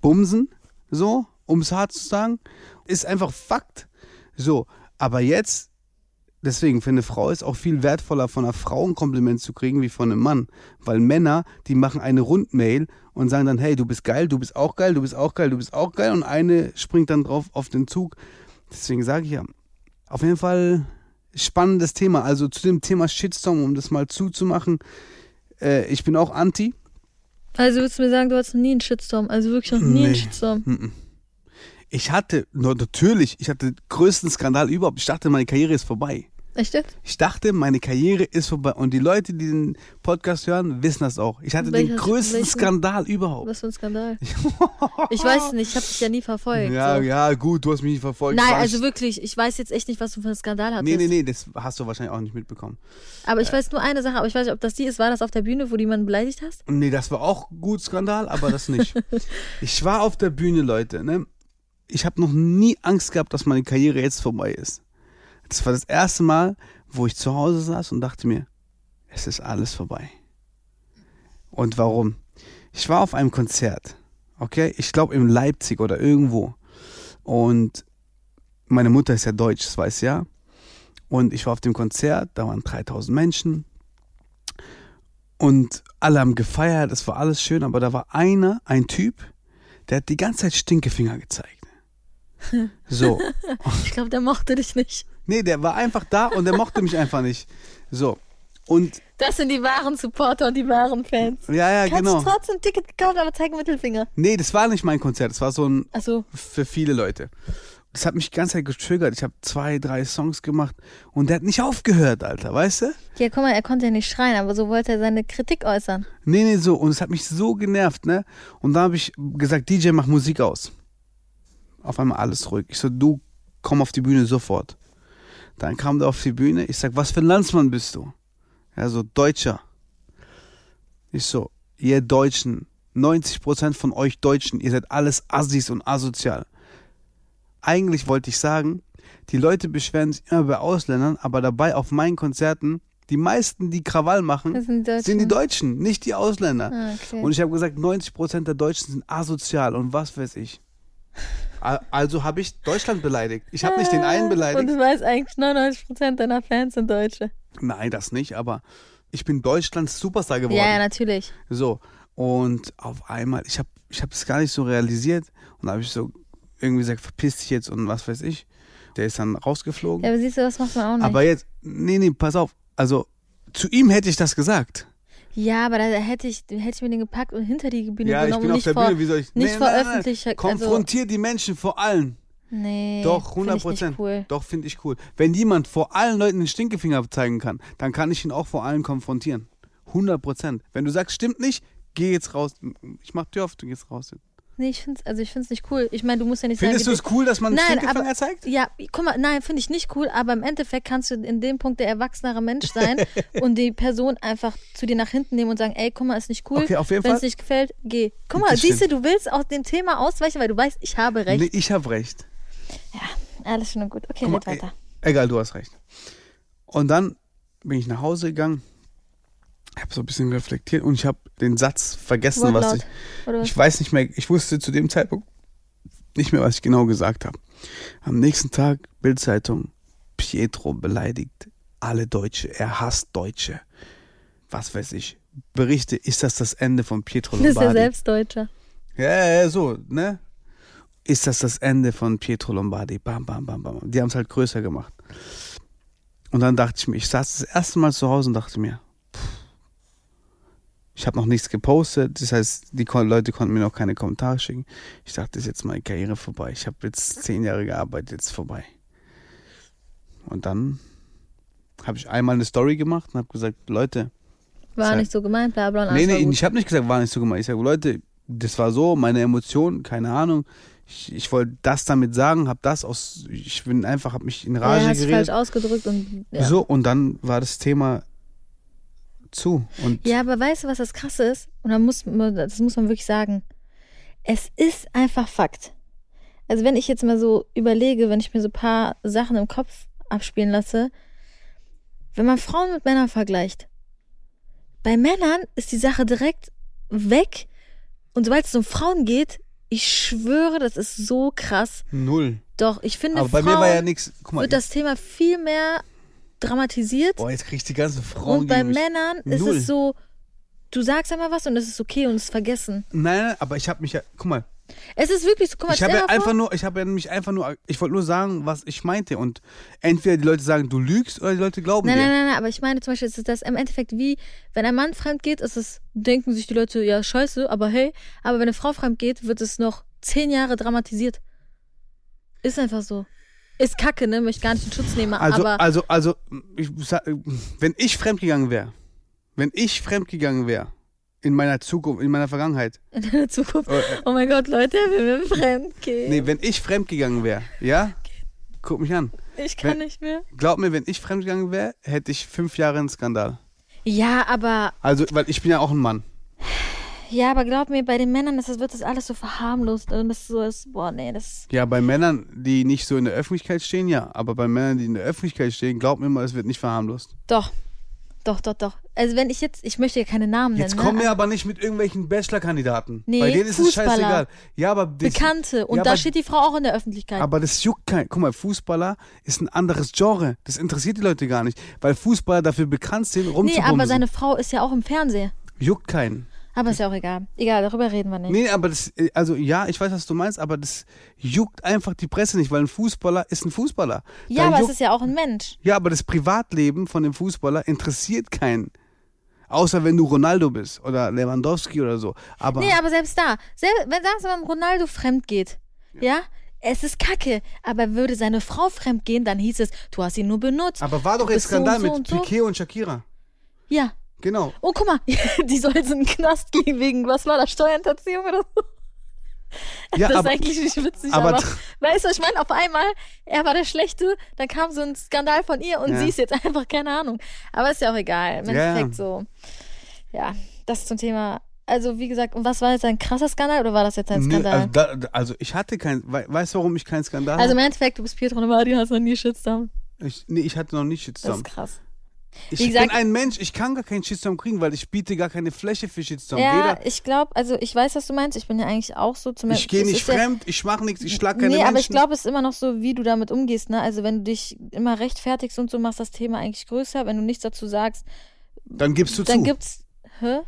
bumsen, so, um es hart zu sagen. Ist einfach Fakt. So, aber jetzt, deswegen, für eine Frau ist auch viel wertvoller, von einer Frau ein Kompliment zu kriegen, wie von einem Mann. Weil Männer, die machen eine Rundmail und sagen dann, hey, du bist geil, du bist auch geil, du bist auch geil, du bist auch geil. Und eine springt dann drauf auf den Zug. Deswegen sage ich ja, auf jeden Fall spannendes Thema. Also zu dem Thema Shitstorm, um das mal zuzumachen, äh, ich bin auch anti. Also würdest du mir sagen, du hattest noch nie einen Shitstorm? Also wirklich noch nie einen Nee. Shitstorm? Mhm. Ich hatte, natürlich, ich hatte den größten Skandal überhaupt. Ich dachte, meine Karriere ist vorbei. Echt jetzt? Ich dachte, meine Karriere ist vorbei. Und die Leute, die den Podcast hören, wissen das auch. Ich hatte den Welcher- größten welchen? Skandal überhaupt. Was für ein Skandal. Ich weiß nicht, ich habe dich ja nie verfolgt. Ja, so. ja, gut, du hast mich nicht verfolgt. Nein, also ich- wirklich, ich weiß jetzt echt nicht, was du für einen Skandal hattest. Nee, nee, nee, das hast du wahrscheinlich auch nicht mitbekommen. Aber ich weiß nur eine Sache, aber ich weiß nicht, ob das die ist. War das auf der Bühne, wo du jemanden beleidigt hast? Nee, das war auch gut Skandal, aber das nicht. ich war auf der Bühne, Leute. Ne? Ich habe noch nie Angst gehabt, dass meine Karriere jetzt vorbei ist. Das war das erste Mal, wo ich zu Hause saß und dachte mir, es ist alles vorbei. Und warum? Ich war auf einem Konzert, okay? Ich glaube in Leipzig oder irgendwo. Und meine Mutter ist ja deutsch, das weiß ja. Und ich war auf dem Konzert, da waren 3000 Menschen. Und alle haben gefeiert, es war alles schön, aber da war einer, ein Typ, der hat die ganze Zeit Stinkefinger gezeigt. So. Ich glaube, der mochte dich nicht. Nee, der war einfach da und der mochte mich einfach nicht. So. Und Das sind die wahren Supporter und die wahren Fans. ja, ja, Kannst genau. du trotzdem ein Ticket gekauft, aber zeig Mittelfinger. Nee, das war nicht mein Konzert, das war so ein Also, für viele Leute. Das hat mich die ganze Zeit getriggert. Ich habe zwei, drei Songs gemacht und der hat nicht aufgehört, Alter, weißt du? ja, guck mal, er konnte ja nicht schreien, aber so wollte er seine Kritik äußern. Nee, nee, so. Und es hat mich so genervt, ne? Und da habe ich gesagt, DJ, mach Musik aus. Auf einmal alles ruhig. Ich so, du, komm auf die Bühne sofort. Dann kam der auf die Bühne. Ich sag, was für ein Landsmann bist du? Er so, Deutscher. Ich so, ihr Deutschen, 90% von euch Deutschen, ihr seid alles Assis und asozial. Eigentlich wollte ich sagen, die Leute beschweren sich immer bei Ausländern, aber dabei auf meinen Konzerten, die meisten, die Krawall machen, sind die Deutschen. sind die Deutschen, nicht die Ausländer. Ah, okay. Und ich habe gesagt, 90% der Deutschen sind asozial und was weiß ich. Also habe ich Deutschland beleidigt. Ich habe nicht den einen Und beleidigt. du weißt eigentlich, 99% deiner Fans sind Deutsche. Nein, das nicht, aber ich bin Deutschlands Superstar geworden. Ja, ja, natürlich. So. Und auf einmal, ich habe ich es gar nicht so realisiert. Und da habe ich so irgendwie gesagt, verpiss dich jetzt und was weiß ich. Der ist dann rausgeflogen. Ja, aber siehst du, das macht man auch nicht. aber jetzt, nee, nee, pass auf. Also, zu ihm hätte ich das gesagt. Ja, aber da hätte ich, hätte ich mir den gepackt und hinter die Bühne ja, ich genommen bin und auf nicht der vor, Bühne, wie soll ich. nicht nee, öffentlich. Also, Konfrontier die Menschen vor allen. nee, Doch, find 100 ich nicht Prozent. Cool. Doch, finde ich cool. Wenn jemand vor allen Leuten den Stinkefinger zeigen kann, dann kann ich ihn auch vor allen konfrontieren. 100 Prozent. Wenn du sagst, stimmt nicht, geh jetzt raus. Ich mach Tür auf, du gehst raus. Nee, ich find's, also ich find's nicht cool. Ich meine, du musst ja nicht Findest du es cool, dass man Nein, Stinkefinger aber- zeigt? Ja, guck mal, nein, finde ich nicht cool, aber im Endeffekt kannst du in dem Punkt der erwachsenere Mensch sein und die Person einfach zu dir nach hinten nehmen und sagen, ey, guck mal, ist nicht cool. Okay, auf jeden Wenn es nicht gefällt, geh. Guck mal, Das siehst du, du willst aus dem Thema ausweichen, weil du weißt, ich habe recht. Nee, ich habe recht. Alles schön und gut. Okay, mal, red weiter. Egal, du hast recht. Und dann bin ich nach Hause gegangen, habe so ein bisschen reflektiert und ich habe den Satz vergessen, was Wortlaut. ich. Oder was? Ich weiß nicht mehr, ich wusste zu dem Zeitpunkt nicht mehr, was ich genau gesagt habe. Am nächsten Tag, Bildzeitung, Pietro beleidigt alle Deutsche, er hasst Deutsche. Was weiß ich. Berichte, ist das das Ende von Pietro Das ist ja Lombardi? selbst Deutscher. Ja, ja, ja, so, ne? Ist das das Ende von Pietro Lombardi? Bam, bam, bam, bam. Die haben es halt größer gemacht. Und dann dachte ich mir, ich saß das erste Mal zu Hause und dachte mir, ich habe noch nichts gepostet. Das heißt, die Leute konnten mir noch keine Kommentare schicken. Ich dachte, ist jetzt meine Karriere vorbei. Ich habe jetzt zehn Jahre gearbeitet, jetzt vorbei. Und dann habe ich einmal eine Story gemacht und habe gesagt, Leute, War nicht so gemeint, bla bla. Nee, nee, ich habe nicht gesagt, war nicht so gemeint. Ich sage, Leute, das war so, meine Emotionen, keine Ahnung. Ich, ich wollte das damit sagen, habe das aus, ich bin einfach, habe mich in ja, Rage hast falsch geredet. ausgedrückt und ja. So, und dann war das Thema zu. Und Ja, aber weißt du, was das Krasse ist? Und dann muss, man- das muss man wirklich sagen. es ist einfach Fakt. Also wenn ich jetzt mal so überlege, wenn ich mir so ein paar Sachen im Kopf abspielen lasse, wenn man Frauen mit Männern vergleicht, bei Männern ist die Sache direkt weg und sobald es um Frauen geht, ich schwöre, das ist so krass. Null. Doch, ich finde, Aber bei Frauen mir war ja nichts. Guck mal, wird das Thema viel mehr dramatisiert boah, jetzt kriegst du die ganzen Frauen und bei mich. Männern ist Null. es so, du sagst einmal was und es ist okay und es ist vergessen. Nein, nein, aber ich habe mich ja. Guck mal, Es ist wirklich so, guck mal, ich habe ja einfach nur, ich habe ja nämlich einfach nur, ich wollte nur sagen, was ich meinte. Und entweder die Leute sagen, du lügst, oder die Leute glauben Nein, dir. nein, nein, nein, aber ich meine zum Beispiel, es ist das im Endeffekt wie, wenn ein Mann fremd geht, ist es, denken sich die Leute, ja, scheiße, aber hey, aber wenn eine Frau fremd geht, wird es noch zehn Jahre dramatisiert. Ist einfach so. Ist kacke, ne? Möchte gar nicht in Schutz nehmen, Also, aber also, also, ich, sag, wenn ich fremdgegangen wäre, wenn ich fremdgegangen wäre, in meiner Zukunft, in meiner Vergangenheit, in der Zukunft, äh, oh mein Gott, Leute, er will mir fremd gehen. nee, wenn ich fremdgegangen wäre, ja, guck mich an. ich kann wenn- nicht mehr. Glaub mir, wenn ich fremdgegangen wäre, hätte ich fünf Jahre einen Skandal. Ja, aber, Also, weil ich bin ja auch ein Mann. Ja, aber glaub mir, bei den Männern ist das, wird das alles so verharmlost und das so ist, boah, nee, das, Ja, bei Männern, die nicht so in der Öffentlichkeit stehen, ja. Aber bei Männern, die in der Öffentlichkeit stehen, glaub mir mal, es wird nicht verharmlost. doch, doch, doch, doch. Also wenn ich jetzt, ich möchte ja keine Namen Jetzt nennen, kommen ne? wir aber nicht mit irgendwelchen Bachelor-Kandidaten. Nee, bei denen ist es Fußballer. scheißegal. Ja, aber das, Bekannte. Und ja, da steht die Frau auch in der Öffentlichkeit. Aber das juckt kein. Guck mal, Fußballer ist ein anderes Genre. Das interessiert die Leute gar nicht. Weil Fußballer dafür bekannt sind, nee, rumzubumsen. aber seine Frau ist ja auch im Fernsehen. Juckt keinen. Aber ist ja auch egal. Egal, darüber reden wir nicht. Nee, aber das, äh, also ja, ich weiß, was du meinst, aber das juckt einfach die Presse nicht, weil ein Fußballer ist ein Fußballer. ja, Da aber es juckt- ist ja auch ein Mensch. Ja, aber das Privatleben von dem Fußballer interessiert keinen. Außer wenn du Ronaldo bist oder Lewandowski oder so. Aber Nee, aber selbst da, selbst, wenn sagst du, wenn Ronaldo fremd geht, ja. es ist kacke. Aber würde seine Frau fremd gehen, dann hieß es, du hast ihn nur benutzt. Aber war doch jetzt bist so und Skandal so mit und so. Piquet und Shakira. Ja. Genau. Oh, guck mal, die soll jetzt in den Knast gehen wegen, was war das, Steuerhinterziehung oder so? Ja, das aber, ist eigentlich nicht witzig, aber aber, weißt du, ich meine, auf einmal, er war der Schlechte, dann kam so ein Skandal von ihr und Ja. sie ist jetzt einfach, keine Ahnung. Aber ist ja auch egal. Im Ja, ja. Endeffekt so. Ja, das zum Thema. Also, wie gesagt, und was war jetzt ein krasser Skandal oder war das jetzt ein Skandal? also, da, also ich hatte kein, wei- weißt du, warum ich keinen Skandal Also, im? Endeffekt, du bist Pietro Nomadi, hast noch nie Shitstorm. Ich, nee, ich hatte noch Das Shitstorm. ist krass. Ich wie bin gesagt- ein Mensch, ich kann gar keinen Shitstorm kriegen, weil ich biete gar keine Fläche für Shitstorm. Ja, Weder, ich glaube, also ich weiß, was du meinst. Ich bin ja eigentlich auch so. Zum ich gehe nicht ist ja- fremd, ich mache nichts, ich schlag keine nee, Menschen. aber ich glaube, es ist immer noch so, wie du damit umgehst. Ne? Also wenn du dich immer rechtfertigst und so, machst das Thema eigentlich größer. Wenn du nichts dazu sagst, Dann gibst du dann zu. gibt's. Hä?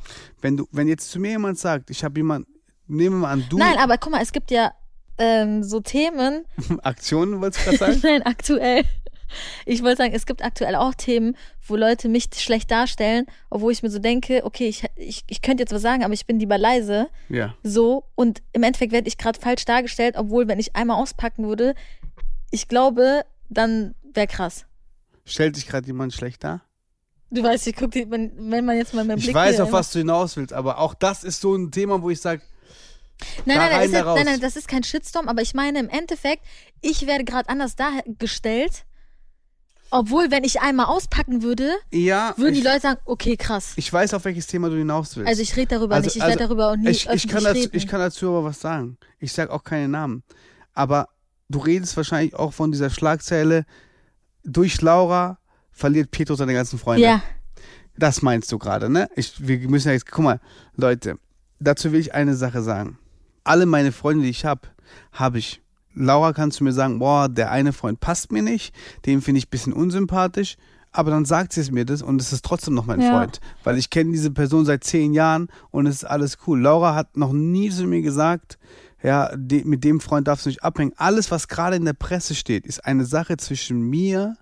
Wenn, du, wenn jetzt zu mir jemand sagt, ich habe jemanden, nehmen wir mal an, du, Nein, aber guck mal, es gibt ja ähm, so Themen. Aktionen, wolltest du gerade sagen? Nein, aktuell. Ich wollte sagen, es gibt aktuell auch Themen, wo Leute mich schlecht darstellen, obwohl ich mir so denke, okay, ich, ich, ich könnte jetzt was sagen, aber ich bin lieber leise. ja. So, und im Endeffekt werde ich gerade falsch dargestellt, obwohl, wenn ich einmal auspacken würde, ich glaube, dann wäre krass. Stellt sich gerade jemand schlecht dar? Du weißt, ich guck die, wenn, wenn man jetzt mal meinen Ich Blick weiß, hier auf was du hinaus willst, aber auch das ist so ein Thema, wo ich sage, Nein, nein, nein, nein, nein, das ist kein Shitstorm, aber ich meine im Endeffekt, ich werde gerade anders dargestellt, obwohl, wenn ich einmal auspacken würde, ja, würden ich, die Leute sagen, okay, krass. ich weiß, auf welches Thema du hinaus willst. Also ich rede darüber Also- nicht, ich also werde darüber auch nie ich, ich, kann dazu, reden. ich kann dazu aber was sagen. Ich sage auch keine Namen. Aber du redest wahrscheinlich auch von dieser Schlagzeile, durch Laura verliert Pietro seine ganzen Freunde. ja, Das meinst du gerade, ne? Ich, wir müssen ja jetzt, guck mal, Leute, dazu will ich eine Sache sagen. Alle meine Freunde, die ich habe, habe ich. Laura kannst du mir sagen, boah, der eine Freund passt mir nicht, den finde ich ein bisschen unsympathisch, aber dann sagt sie es mir das und es ist trotzdem noch mein Ja. Freund, weil ich kenne diese Person seit zehn Jahren und es ist alles cool. Laura hat noch nie zu mir gesagt, ja, de, mit dem Freund darfst du nicht abhängen. Alles, was gerade in der Presse steht, ist eine Sache zwischen mir,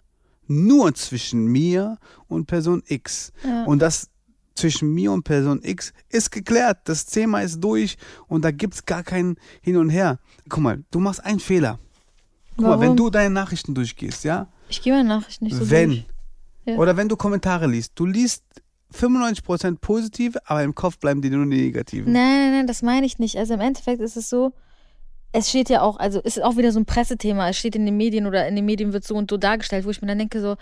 nur zwischen mir und Person X. Ja. Und das zwischen mir und Person X ist geklärt. Das Thema ist durch und da gibt es gar kein Hin und Her. Guck mal, du machst einen Fehler. Guck mal, wenn Warum? du deine Nachrichten durchgehst, ja? ich gehe meine Nachrichten nicht so wenn. durch. Ja. Oder wenn du Kommentare liest. Du liest 95% positive, aber im Kopf bleiben dir nur die negativen. Nein, nein, nein, das meine ich nicht. Also im Endeffekt ist es so, es steht ja auch, also es ist auch wieder so ein Pressethema. Es steht in den Medien oder in den Medien wird so und so dargestellt, wo ich mir dann denke so,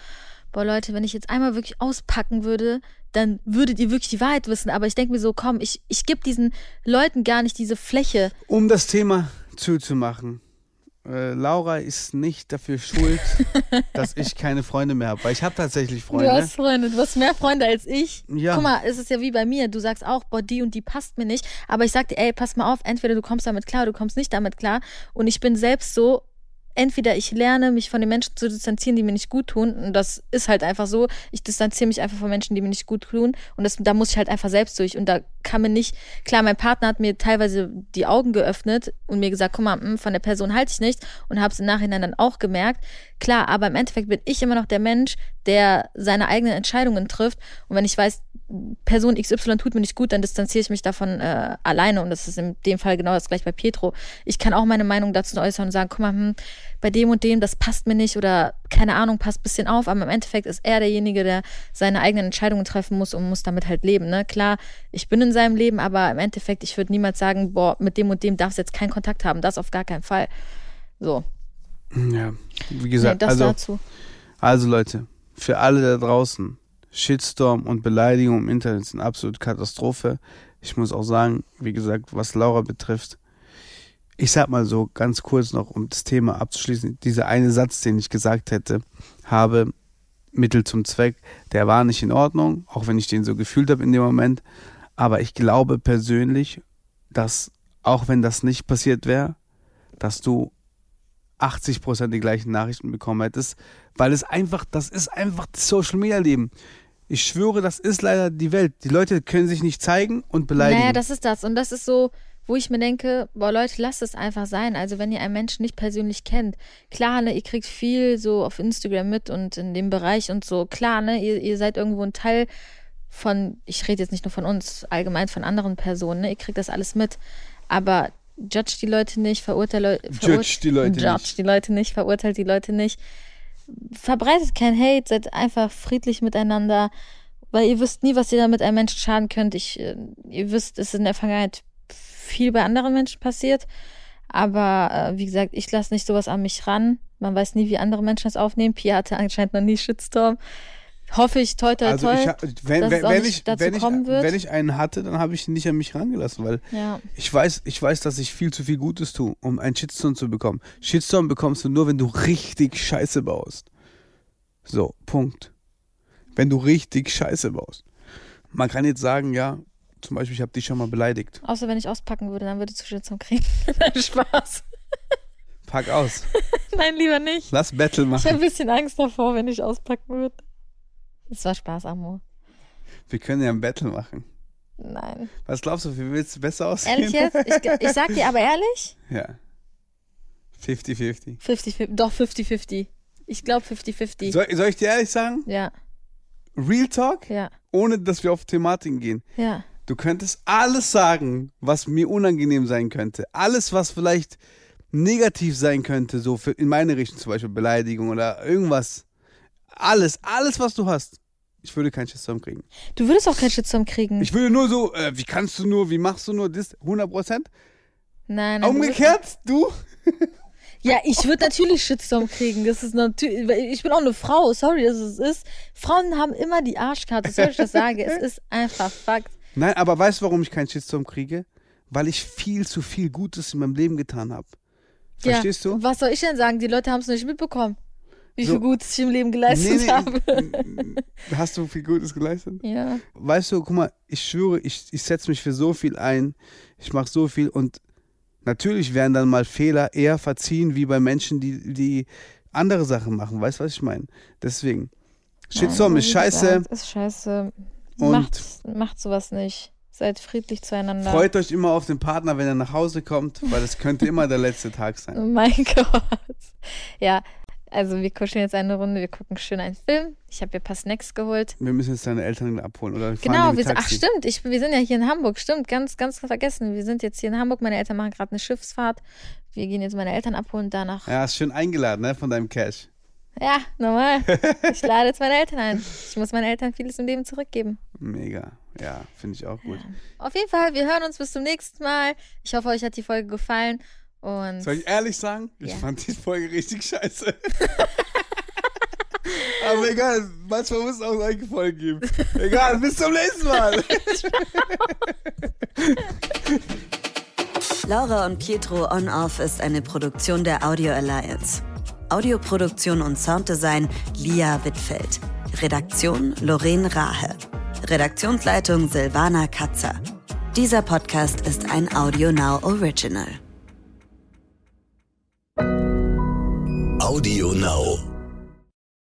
boah Leute, wenn ich jetzt einmal wirklich auspacken würde, dann würdet ihr wirklich die Wahrheit wissen. Aber ich denke mir so, komm, ich, ich gebe diesen Leuten gar nicht diese Fläche. Um das Thema zuzumachen. Äh, Laura ist nicht dafür schuld, dass ich keine Freunde mehr habe. Weil ich habe tatsächlich Freunde. Du hast Freunde, du hast mehr Freunde als ich. Ja. Guck mal, es ist ja wie bei mir. Du sagst auch, boah, die und die passt mir nicht. Aber ich sag dir, ey, pass mal auf, entweder du kommst damit klar oder du kommst nicht damit klar. Und ich bin selbst so, entweder ich lerne, mich von den Menschen zu distanzieren, die mir nicht gut tun. Und das ist halt einfach so. Ich distanziere mich einfach von Menschen, die mir nicht gut tun. Und das, da muss ich halt einfach selbst durch. Und da kann mir nicht, klar, mein Partner hat mir teilweise die Augen geöffnet und mir gesagt, guck mal, hm, von der Person halte ich nichts. Und habe es im Nachhinein dann auch gemerkt. Klar, aber im Endeffekt bin ich immer noch der Mensch, der seine eigenen Entscheidungen trifft. Und wenn ich weiß, Person XY tut mir nicht gut, dann distanziere ich mich davon äh, alleine. Und das ist in dem Fall genau das gleiche bei Pietro. Ich kann auch meine Meinung dazu äußern und sagen, guck mal, hm, bei dem und dem, das passt mir nicht oder keine Ahnung, passt ein bisschen auf. Aber im Endeffekt ist er derjenige, der seine eigenen Entscheidungen treffen muss und muss damit halt leben. Ne? Klar, ich bin in seinem Leben, aber im Endeffekt, ich würde niemals sagen, boah, mit dem und dem darfst du jetzt keinen Kontakt haben. Das auf gar keinen Fall. So, Ja, wie nee, gesagt, das also, dazu. also Leute, für alle da draußen, Shitstorm und Beleidigung im Internet sind absolut Katastrophe. Ich muss auch sagen, wie gesagt, was Laura betrifft, ich sag mal so ganz kurz noch, um das Thema abzuschließen, dieser eine Satz, den ich gesagt hätte, habe Mittel zum Zweck, der war nicht in Ordnung, auch wenn ich den so gefühlt habe in dem Moment. Aber ich glaube persönlich, dass auch wenn das nicht passiert wäre, dass du 80% die gleichen Nachrichten bekommen hättest, weil es einfach, das ist einfach das Social Media Leben. Ich schwöre, das ist leider die Welt. Die Leute können sich nicht zeigen und beleidigen. Naja, das ist das. Und das ist so, wo ich mir denke, boah Leute, lasst es einfach sein. Also wenn ihr einen Menschen nicht persönlich kennt, klar, ne, ihr kriegt viel so auf Instagram mit und in dem Bereich und so, klar, ne, ihr, ihr seid irgendwo ein Teil von, ich rede jetzt nicht nur von uns, allgemein von anderen Personen, ne, ihr kriegt das alles mit. Aber judge die Leute nicht, verurteile Judge die Leute judge nicht. die Leute nicht, verurteilt die Leute nicht. Verbreitet kein Hate, seid einfach friedlich miteinander, weil ihr wisst nie, was ihr damit einem Menschen schaden könnt. Ich, äh, ihr wisst, es ist in der Vergangenheit viel bei anderen Menschen passiert. Aber äh, wie gesagt, ich lasse nicht sowas an mich ran. Man weiß nie, wie andere Menschen das aufnehmen. Pia hatte anscheinend noch nie Shitstorm. Hoffe ich, toi, toi, also toi. ich, hab- wenn, wenn, wenn, ich, dazu wenn, ich, wenn ich einen hatte, dann habe ich ihn nicht an mich rangelassen, weil ja. ich weiß, ich weiß, dass ich viel zu viel Gutes tue, um einen Shitstorm zu bekommen. Shitstorm bekommst du nur, wenn du richtig Scheiße baust. So, Punkt. Wenn du richtig Scheiße baust. Man kann jetzt sagen, ja, zum Beispiel, ich habe dich schon mal beleidigt. Außer wenn ich auspacken würde, dann würdest du Shitstorm kriegen. Spaß. Pack aus. Nein, lieber nicht. Lass Battle Ich habe machen. ein bisschen Angst davor, wenn ich auspacken würde. Es war Spaß, Amor. Wir können ja ein Battle machen. Nein. Was glaubst du, wie willst du besser aussehen? Ehrlich jetzt? Ich, ich sag dir aber ehrlich, Ja. 50-50. 50, doch 50-50. Ich glaube 50-50. Soll, soll ich dir ehrlich sagen? Ja, Real Talk? ja, Ohne, dass wir auf Thematiken gehen. ja. Du könntest alles sagen, was mir unangenehm sein könnte. Alles, was vielleicht negativ sein könnte, so für, in meine Richtung zum Beispiel Beleidigung oder irgendwas. Alles, alles, was du hast. Ich würde keinen Shitstorm kriegen. Du würdest auch keinen Shitstorm kriegen. Ich würde nur so, äh, wie kannst du nur, wie machst du nur das? 100 Prozent? nein, nein, Umgekehrt, du? Ja, ich würde natürlich Shitstorm kriegen. Das ist natürlich. Ich bin auch eine Frau. Sorry, dass es ist. Frauen haben immer die Arschkarte. Soll ich das sagen? Es ist einfach Fakt. Nein, aber weißt du, warum ich keinen Shitstorm kriege? Weil ich viel zu viel Gutes in meinem Leben getan habe. Verstehst ja. du? Was soll ich denn sagen? Die Leute haben es nicht mitbekommen. Wie So. viel Gutes ich im Leben geleistet habe. Hast du viel Gutes geleistet? Ja. Weißt du, guck mal, ich schwöre, ich, ich setze mich für so viel ein, ich mache so viel und natürlich werden dann mal Fehler eher verziehen wie bei Menschen, die, die andere Sachen machen. Weißt du, was ich meine? Deswegen. Shitstorm ist scheiße. Ist scheiße. Und- macht, macht sowas nicht. Seid friedlich zueinander. Freut euch immer auf den Partner, wenn er nach Hause kommt, weil es könnte immer der letzte Tag sein. Oh mein Gott. Ja, also wir kuscheln jetzt eine Runde, wir gucken schön einen Film. Ich habe mir ein paar Snacks geholt. Wir müssen jetzt deine Eltern abholen oder Genau, wir, ach stimmt, ich, wir sind ja hier in Hamburg, stimmt, ganz, ganz vergessen. Wir sind jetzt hier in Hamburg, meine Eltern machen gerade eine Schiffsfahrt. Wir gehen jetzt meine Eltern abholen, danach. Ja, Ja, ist schön eingeladen, ne, von deinem Cash. normal. Ich lade jetzt meine Eltern ein. Ich muss meinen Eltern vieles im Leben zurückgeben. Mega. Ja, finde ich auch gut. Auf jeden Fall, wir hören uns bis zum nächsten Mal. Ich hoffe, euch hat die Folge gefallen. Und Soll ich ehrlich sagen? Ich Ja. fand die Folge richtig scheiße. Aber egal, manchmal muss es auch solche Folgen geben. Egal, bis zum nächsten Mal. Laura und Pietro On Off ist eine Produktion der Audio Alliance. Audioproduktion und Sounddesign Lia Wittfeld. Redaktion Lorraine Rahe. Redaktionsleitung Silvana Katzer. Dieser Podcast ist ein Audio Now Original. Audio Now.